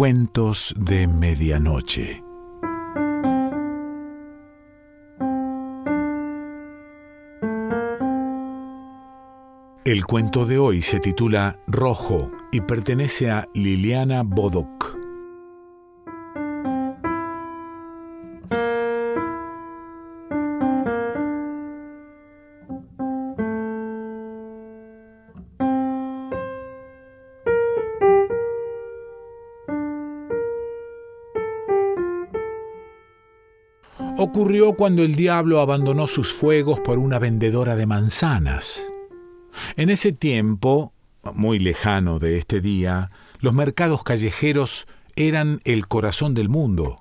Cuentos de Medianoche. El cuento de hoy se titula Rojo y pertenece a Liliana Bodoc. Ocurrió cuando el diablo abandonó sus fuegos por una vendedora de manzanas. En ese tiempo, muy lejano de este día, los mercados callejeros eran el corazón del mundo.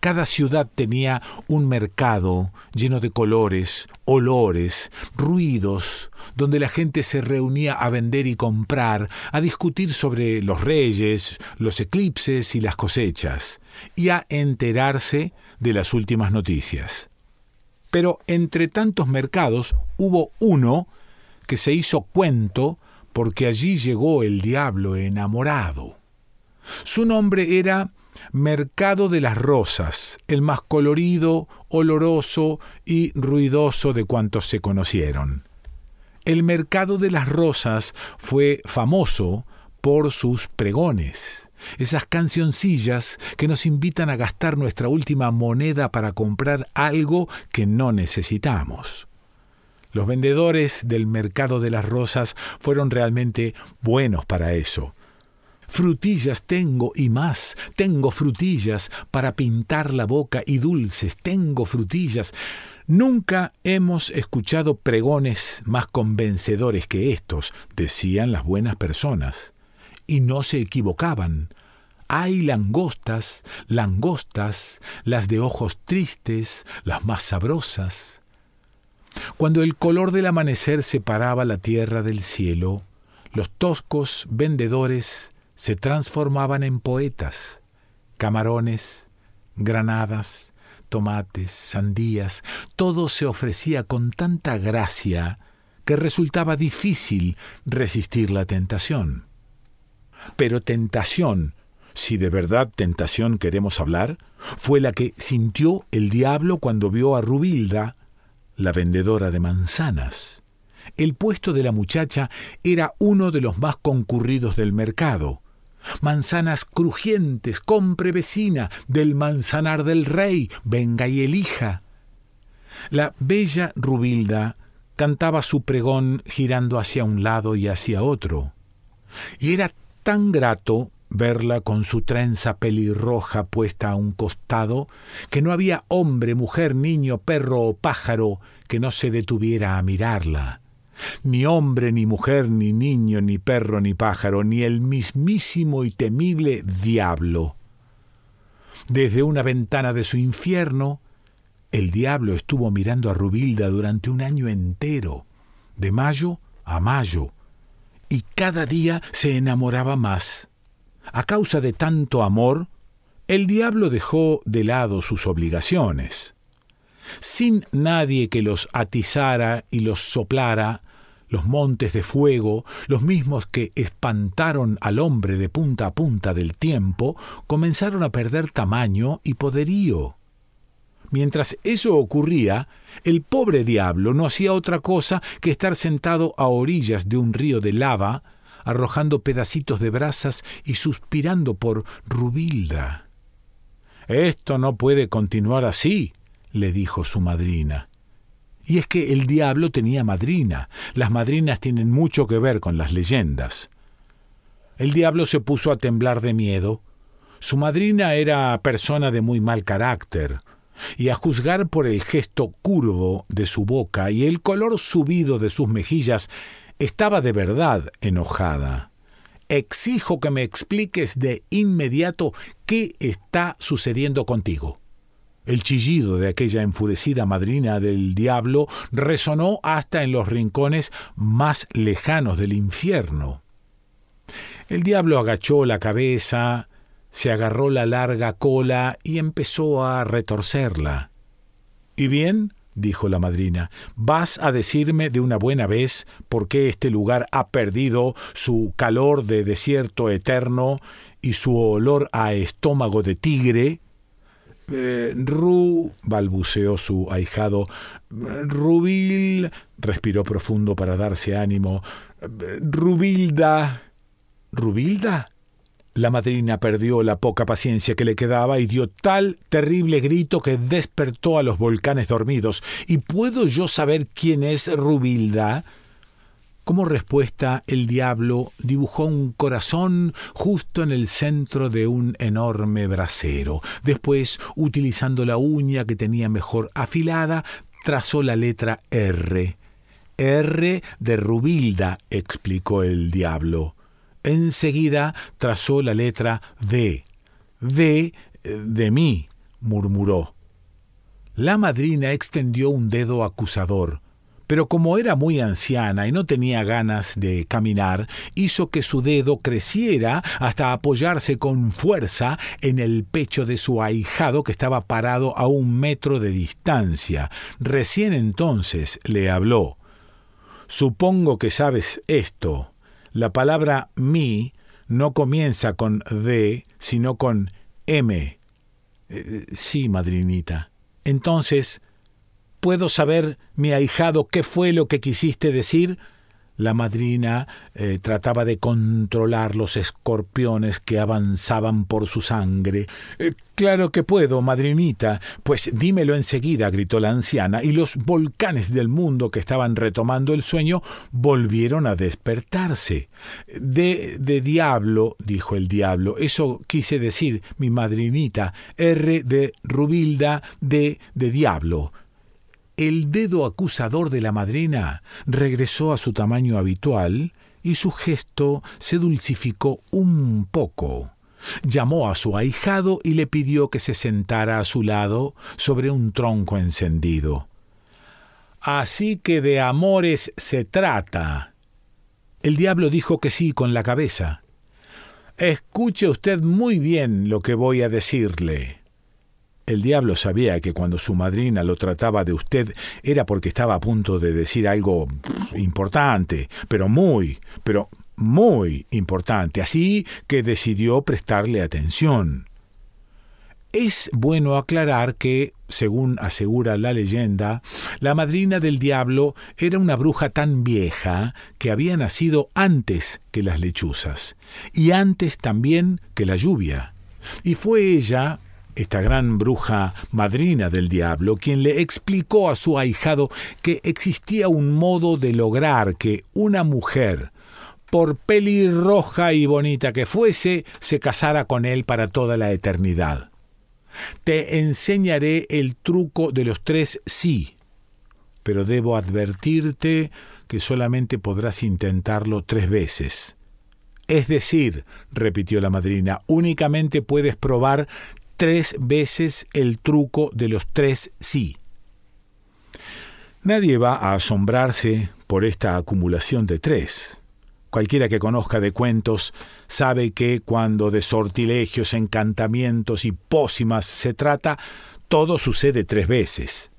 Cada ciudad tenía un mercado lleno de colores, olores, ruidos, donde la gente se reunía a vender y comprar, a discutir sobre los reyes, los eclipses y las cosechas, y a enterarse de las últimas noticias. Pero entre tantos mercados hubo uno que se hizo cuento porque allí llegó el diablo enamorado. Su nombre era Mercado de las Rosas, el más colorido, oloroso y ruidoso de cuantos se conocieron. El Mercado de las Rosas fue famoso por sus pregones esas cancioncillas que nos invitan a gastar nuestra última moneda para comprar algo que no necesitamos. Los vendedores del mercado de las rosas fueron realmente buenos para eso. Frutillas tengo y más, tengo frutillas para pintar la boca y dulces, tengo frutillas. Nunca hemos escuchado pregones más convencedores que estos, decían las buenas personas. Y no se equivocaban. Hay langostas, langostas, las de ojos tristes, las más sabrosas. Cuando el color del amanecer separaba la tierra del cielo, los toscos vendedores se transformaban en poetas. Camarones, granadas, tomates, sandías, todo se ofrecía con tanta gracia que resultaba difícil resistir la tentación. Pero tentación si de verdad tentación queremos hablar, fue la que sintió el diablo cuando vio a Rubilda, la vendedora de manzanas. El puesto de la muchacha era uno de los más concurridos del mercado. Manzanas crujientes, compre vecina, del manzanar del rey, venga y elija. La bella Rubilda cantaba su pregón girando hacia un lado y hacia otro. Y era tan grato verla con su trenza pelirroja puesta a un costado, que no había hombre, mujer, niño, perro o pájaro que no se detuviera a mirarla. Ni hombre, ni mujer, ni niño, ni perro, ni pájaro, ni el mismísimo y temible diablo. Desde una ventana de su infierno, el diablo estuvo mirando a Rubilda durante un año entero, de mayo a mayo, y cada día se enamoraba más. A causa de tanto amor, el diablo dejó de lado sus obligaciones. Sin nadie que los atizara y los soplara, los montes de fuego, los mismos que espantaron al hombre de punta a punta del tiempo, comenzaron a perder tamaño y poderío. Mientras eso ocurría, el pobre diablo no hacía otra cosa que estar sentado a orillas de un río de lava, arrojando pedacitos de brasas y suspirando por Rubilda. Esto no puede continuar así, le dijo su madrina. Y es que el diablo tenía madrina. Las madrinas tienen mucho que ver con las leyendas. El diablo se puso a temblar de miedo. Su madrina era persona de muy mal carácter, y a juzgar por el gesto curvo de su boca y el color subido de sus mejillas, estaba de verdad enojada. Exijo que me expliques de inmediato qué está sucediendo contigo. El chillido de aquella enfurecida madrina del diablo resonó hasta en los rincones más lejanos del infierno. El diablo agachó la cabeza, se agarró la larga cola y empezó a retorcerla. ¿Y bien? dijo la madrina, ¿vas a decirme de una buena vez por qué este lugar ha perdido su calor de desierto eterno y su olor a estómago de tigre, eh, Ru, balbuceó su ahijado. Rubil, respiró profundo para darse ánimo. Rubilda. ¿Rubilda? La madrina perdió la poca paciencia que le quedaba y dio tal terrible grito que despertó a los volcanes dormidos. ¿Y puedo yo saber quién es Rubilda? Como respuesta, el diablo dibujó un corazón justo en el centro de un enorme brasero. Después, utilizando la uña que tenía mejor afilada, trazó la letra R. R de Rubilda, explicó el diablo. Enseguida trazó la letra D. D de mí, murmuró. La madrina extendió un dedo acusador pero como era muy anciana y no tenía ganas de caminar, hizo que su dedo creciera hasta apoyarse con fuerza en el pecho de su ahijado que estaba parado a un metro de distancia. Recién entonces le habló. Supongo que sabes esto. La palabra mi no comienza con D, sino con M. Eh, sí, madrinita. Entonces, ¿Puedo saber, mi ahijado, qué fue lo que quisiste decir? La madrina eh, trataba de controlar los escorpiones que avanzaban por su sangre. Eh, claro que puedo, madrinita. Pues dímelo enseguida, gritó la anciana, y los volcanes del mundo que estaban retomando el sueño volvieron a despertarse. De, de diablo, dijo el diablo, eso quise decir, mi madrinita. R de Rubilda, D de diablo. El dedo acusador de la madrina regresó a su tamaño habitual y su gesto se dulcificó un poco. Llamó a su ahijado y le pidió que se sentara a su lado sobre un tronco encendido. Así que de amores se trata. El diablo dijo que sí con la cabeza. Escuche usted muy bien lo que voy a decirle. El diablo sabía que cuando su madrina lo trataba de usted era porque estaba a punto de decir algo importante, pero muy, pero muy importante, así que decidió prestarle atención. Es bueno aclarar que, según asegura la leyenda, la madrina del diablo era una bruja tan vieja que había nacido antes que las lechuzas, y antes también que la lluvia. Y fue ella esta gran bruja madrina del diablo, quien le explicó a su ahijado que existía un modo de lograr que una mujer, por pelirroja y bonita que fuese, se casara con él para toda la eternidad. Te enseñaré el truco de los tres sí, pero debo advertirte que solamente podrás intentarlo tres veces. Es decir, repitió la madrina, únicamente puedes probar tres veces el truco de los tres sí. Nadie va a asombrarse por esta acumulación de tres. Cualquiera que conozca de cuentos sabe que cuando de sortilegios, encantamientos y pócimas se trata, todo sucede tres veces.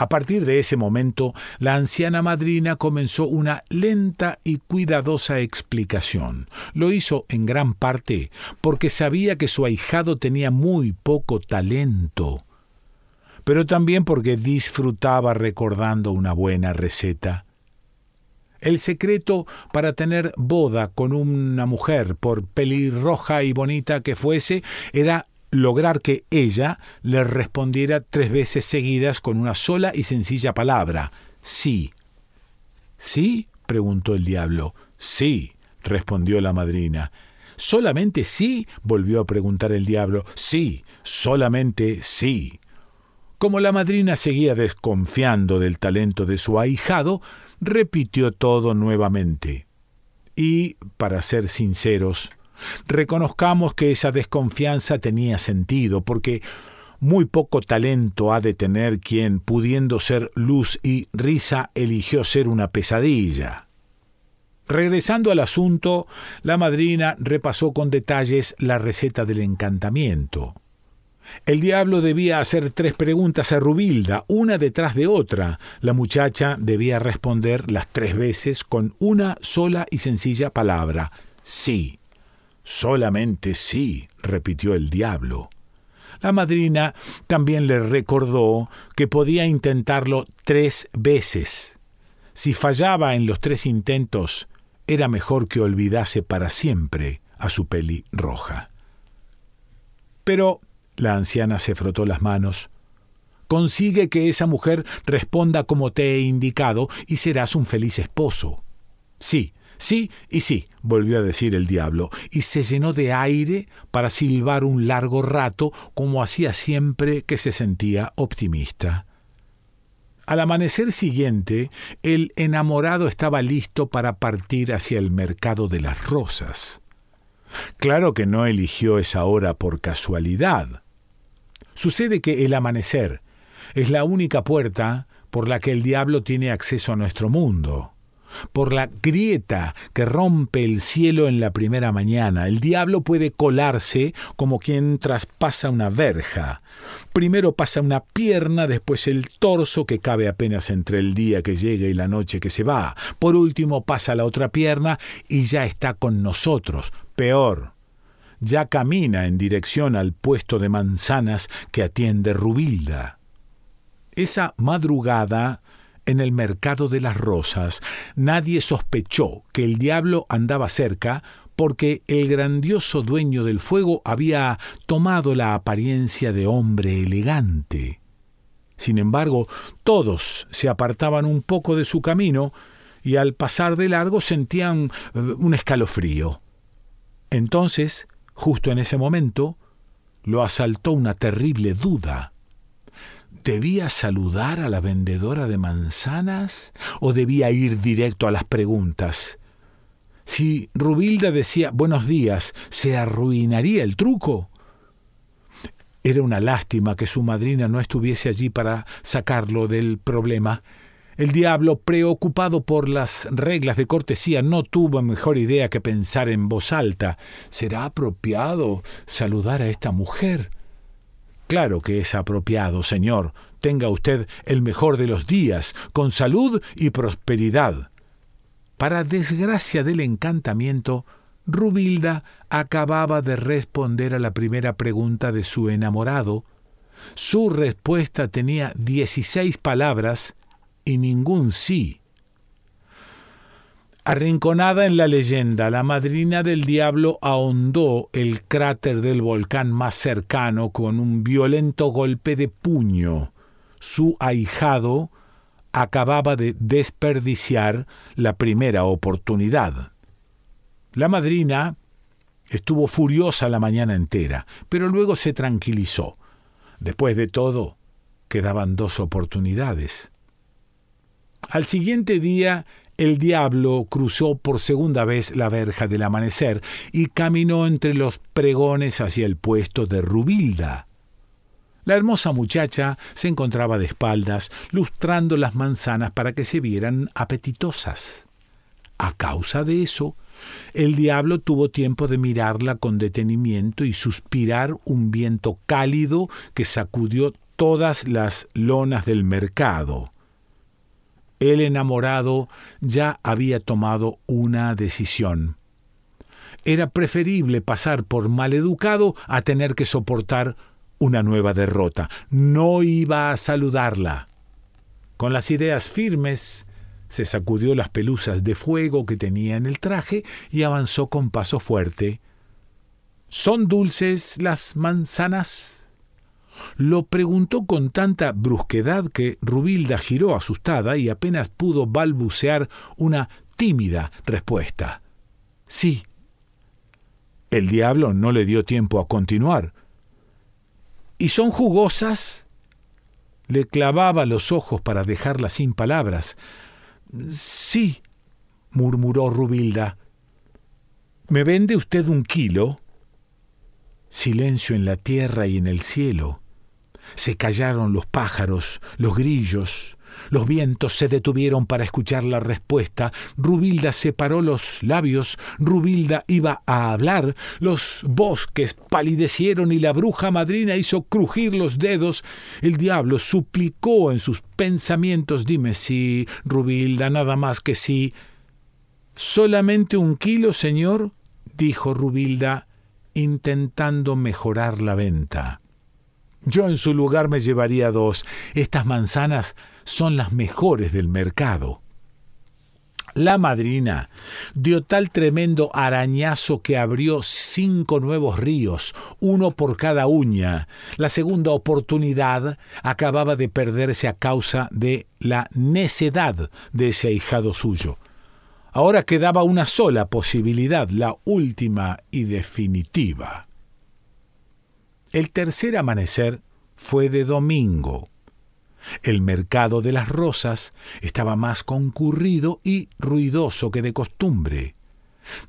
A partir de ese momento, la anciana madrina comenzó una lenta y cuidadosa explicación. Lo hizo en gran parte porque sabía que su ahijado tenía muy poco talento, pero también porque disfrutaba recordando una buena receta. El secreto para tener boda con una mujer, por pelirroja y bonita que fuese, era lograr que ella le respondiera tres veces seguidas con una sola y sencilla palabra, sí. ¿Sí? preguntó el diablo. Sí, respondió la madrina. ¿Solamente sí? volvió a preguntar el diablo. Sí, solamente sí. Como la madrina seguía desconfiando del talento de su ahijado, repitió todo nuevamente. Y, para ser sinceros, Reconozcamos que esa desconfianza tenía sentido, porque muy poco talento ha de tener quien, pudiendo ser luz y risa, eligió ser una pesadilla. Regresando al asunto, la madrina repasó con detalles la receta del encantamiento. El diablo debía hacer tres preguntas a Rubilda, una detrás de otra. La muchacha debía responder las tres veces con una sola y sencilla palabra, sí. Solamente sí, repitió el diablo. La madrina también le recordó que podía intentarlo tres veces. Si fallaba en los tres intentos, era mejor que olvidase para siempre a su peli roja. Pero la anciana se frotó las manos. Consigue que esa mujer responda como te he indicado y serás un feliz esposo. Sí, sí y sí, volvió a decir el diablo, y se llenó de aire para silbar un largo rato como hacía siempre que se sentía optimista. Al amanecer siguiente, el enamorado estaba listo para partir hacia el mercado de las rosas. Claro que no eligió esa hora por casualidad. Sucede que el amanecer es la única puerta por la que el diablo tiene acceso a nuestro mundo. Por la grieta que rompe el cielo en la primera mañana, el diablo puede colarse como quien traspasa una verja. Primero pasa una pierna, después el torso que cabe apenas entre el día que llega y la noche que se va. Por último pasa la otra pierna y ya está con nosotros. Peor, ya camina en dirección al puesto de manzanas que atiende Rubilda. Esa madrugada en el mercado de las rosas, nadie sospechó que el diablo andaba cerca porque el grandioso dueño del fuego había tomado la apariencia de hombre elegante. Sin embargo, todos se apartaban un poco de su camino y al pasar de largo sentían eh, un escalofrío. Entonces, justo en ese momento, lo asaltó una terrible duda. ¿Debía saludar a la vendedora de manzanas o debía ir directo a las preguntas? Si Rubilda decía buenos días, ¿se arruinaría el truco? Era una lástima que su madrina no estuviese allí para sacarlo del problema. El diablo, preocupado por las reglas de cortesía, no tuvo mejor idea que pensar en voz alta. ¿Será apropiado saludar a esta mujer? Claro que es apropiado, señor. Tenga usted el mejor de los días, con salud y prosperidad. Para desgracia del encantamiento, Rubilda acababa de responder a la primera pregunta de su enamorado. Su respuesta tenía dieciséis palabras y ningún sí. Arrinconada en la leyenda, la madrina del diablo ahondó el cráter del volcán más cercano con un violento golpe de puño. Su ahijado acababa de desperdiciar la primera oportunidad. La madrina estuvo furiosa la mañana entera, pero luego se tranquilizó. Después de todo, quedaban dos oportunidades. Al siguiente día, el diablo cruzó por segunda vez la verja del amanecer y caminó entre los pregones hacia el puesto de Rubilda. La hermosa muchacha se encontraba de espaldas, lustrando las manzanas para que se vieran apetitosas. A causa de eso, el diablo tuvo tiempo de mirarla con detenimiento y suspirar un viento cálido que sacudió todas las lonas del mercado el enamorado ya había tomado una decisión. Era preferible pasar por maleducado a tener que soportar una nueva derrota. No iba a saludarla. Con las ideas firmes, se sacudió las pelusas de fuego que tenía en el traje y avanzó con paso fuerte. ¿Son dulces las manzanas? Lo preguntó con tanta brusquedad que Rubilda giró asustada y apenas pudo balbucear una tímida respuesta. Sí. El diablo no le dio tiempo a continuar. ¿Y son jugosas? Le clavaba los ojos para dejarla sin palabras. Sí, murmuró Rubilda. ¿Me vende usted un kilo? Silencio en la tierra y en el cielo. Se callaron los pájaros, los grillos, los vientos se detuvieron para escuchar la respuesta. Rubilda separó los labios. Rubilda iba a hablar. Los bosques palidecieron y la bruja madrina hizo crujir los dedos. El diablo suplicó en sus pensamientos: Dime sí, Rubilda, nada más que sí. ¿Solamente un kilo, señor? dijo Rubilda, intentando mejorar la venta. Yo en su lugar me llevaría dos. Estas manzanas son las mejores del mercado. La madrina dio tal tremendo arañazo que abrió cinco nuevos ríos, uno por cada uña. La segunda oportunidad acababa de perderse a causa de la necedad de ese ahijado suyo. Ahora quedaba una sola posibilidad, la última y definitiva. El tercer amanecer fue de domingo. El mercado de las rosas estaba más concurrido y ruidoso que de costumbre.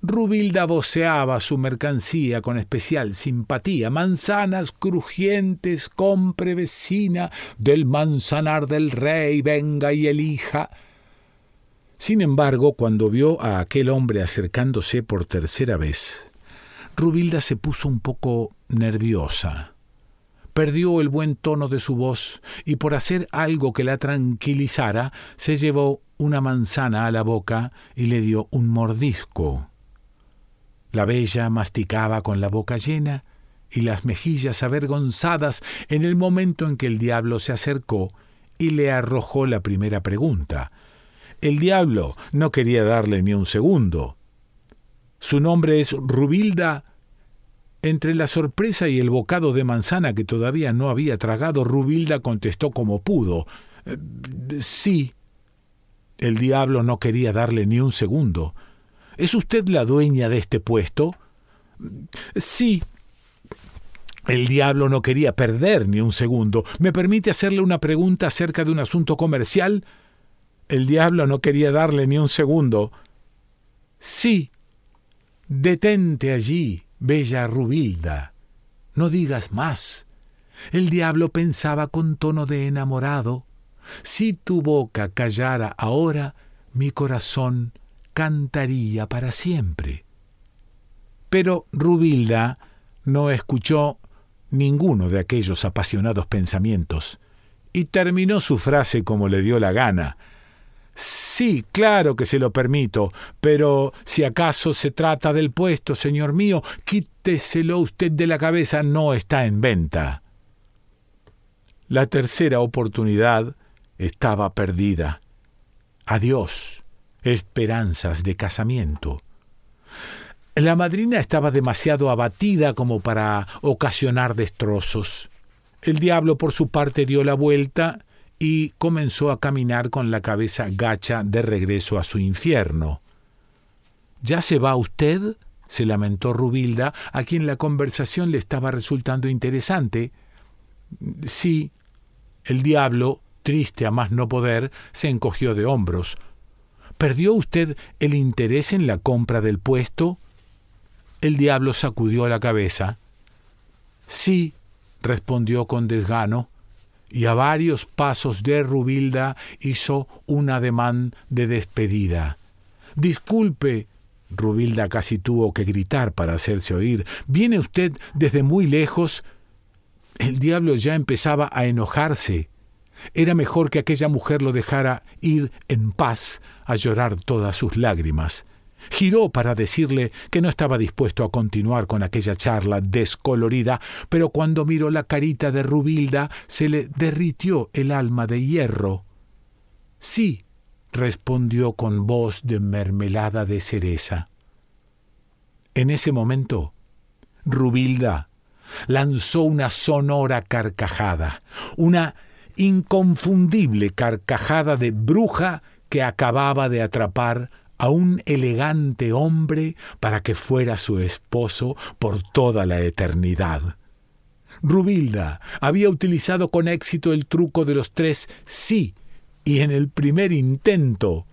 Rubilda voceaba su mercancía con especial simpatía. Manzanas crujientes, compre vecina, del manzanar del rey, venga y elija. Sin embargo, cuando vio a aquel hombre acercándose por tercera vez, Rubilda se puso un poco nerviosa perdió el buen tono de su voz y por hacer algo que la tranquilizara, se llevó una manzana a la boca y le dio un mordisco. La bella masticaba con la boca llena y las mejillas avergonzadas en el momento en que el diablo se acercó y le arrojó la primera pregunta. El diablo no quería darle ni un segundo. Su nombre es Rubilda entre la sorpresa y el bocado de manzana que todavía no había tragado, Rubilda contestó como pudo. Eh, sí. El diablo no quería darle ni un segundo. ¿Es usted la dueña de este puesto? Sí. El diablo no quería perder ni un segundo. ¿Me permite hacerle una pregunta acerca de un asunto comercial? El diablo no quería darle ni un segundo. Sí. Detente allí, Bella Rubilda, no digas más. El diablo pensaba con tono de enamorado, si tu boca callara ahora, mi corazón cantaría para siempre. Pero Rubilda no escuchó ninguno de aquellos apasionados pensamientos, y terminó su frase como le dio la gana, Sí, claro que se lo permito, pero si acaso se trata del puesto, señor mío, quíteselo usted de la cabeza, no está en venta. La tercera oportunidad estaba perdida. Adiós, esperanzas de casamiento. La madrina estaba demasiado abatida como para ocasionar destrozos. El diablo por su parte dio la vuelta y comenzó a caminar con la cabeza gacha de regreso a su infierno. ¿Ya se va usted? se lamentó Rubilda, a quien la conversación le estaba resultando interesante. Sí. El diablo, triste a más no poder, se encogió de hombros. ¿Perdió usted el interés en la compra del puesto? El diablo sacudió la cabeza. Sí, respondió con desgano y a varios pasos de Rubilda hizo un ademán de despedida. Disculpe, Rubilda casi tuvo que gritar para hacerse oír. ¿Viene usted desde muy lejos? El diablo ya empezaba a enojarse. Era mejor que aquella mujer lo dejara ir en paz a llorar todas sus lágrimas. Giró para decirle que no estaba dispuesto a continuar con aquella charla descolorida, pero cuando miró la carita de Rubilda se le derritió el alma de hierro. Sí, respondió con voz de mermelada de cereza. En ese momento, Rubilda lanzó una sonora carcajada, una inconfundible carcajada de bruja que acababa de atrapar a un elegante hombre para que fuera su esposo por toda la eternidad. Rubilda había utilizado con éxito el truco de los tres sí, y en el primer intento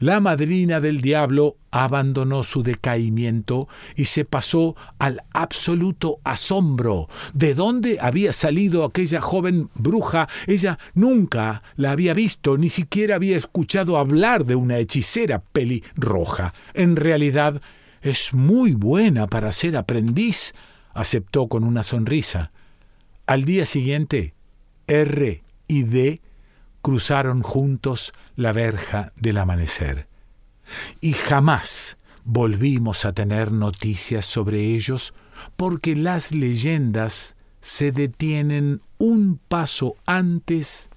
la madrina del diablo abandonó su decaimiento y se pasó al absoluto asombro. ¿De dónde había salido aquella joven bruja? Ella nunca la había visto, ni siquiera había escuchado hablar de una hechicera pelirroja. En realidad, es muy buena para ser aprendiz, aceptó con una sonrisa. Al día siguiente, R y D cruzaron juntos la verja del amanecer. Y jamás volvimos a tener noticias sobre ellos porque las leyendas se detienen un paso antes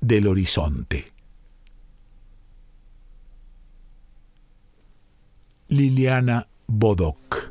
del horizonte. Liliana Bodoc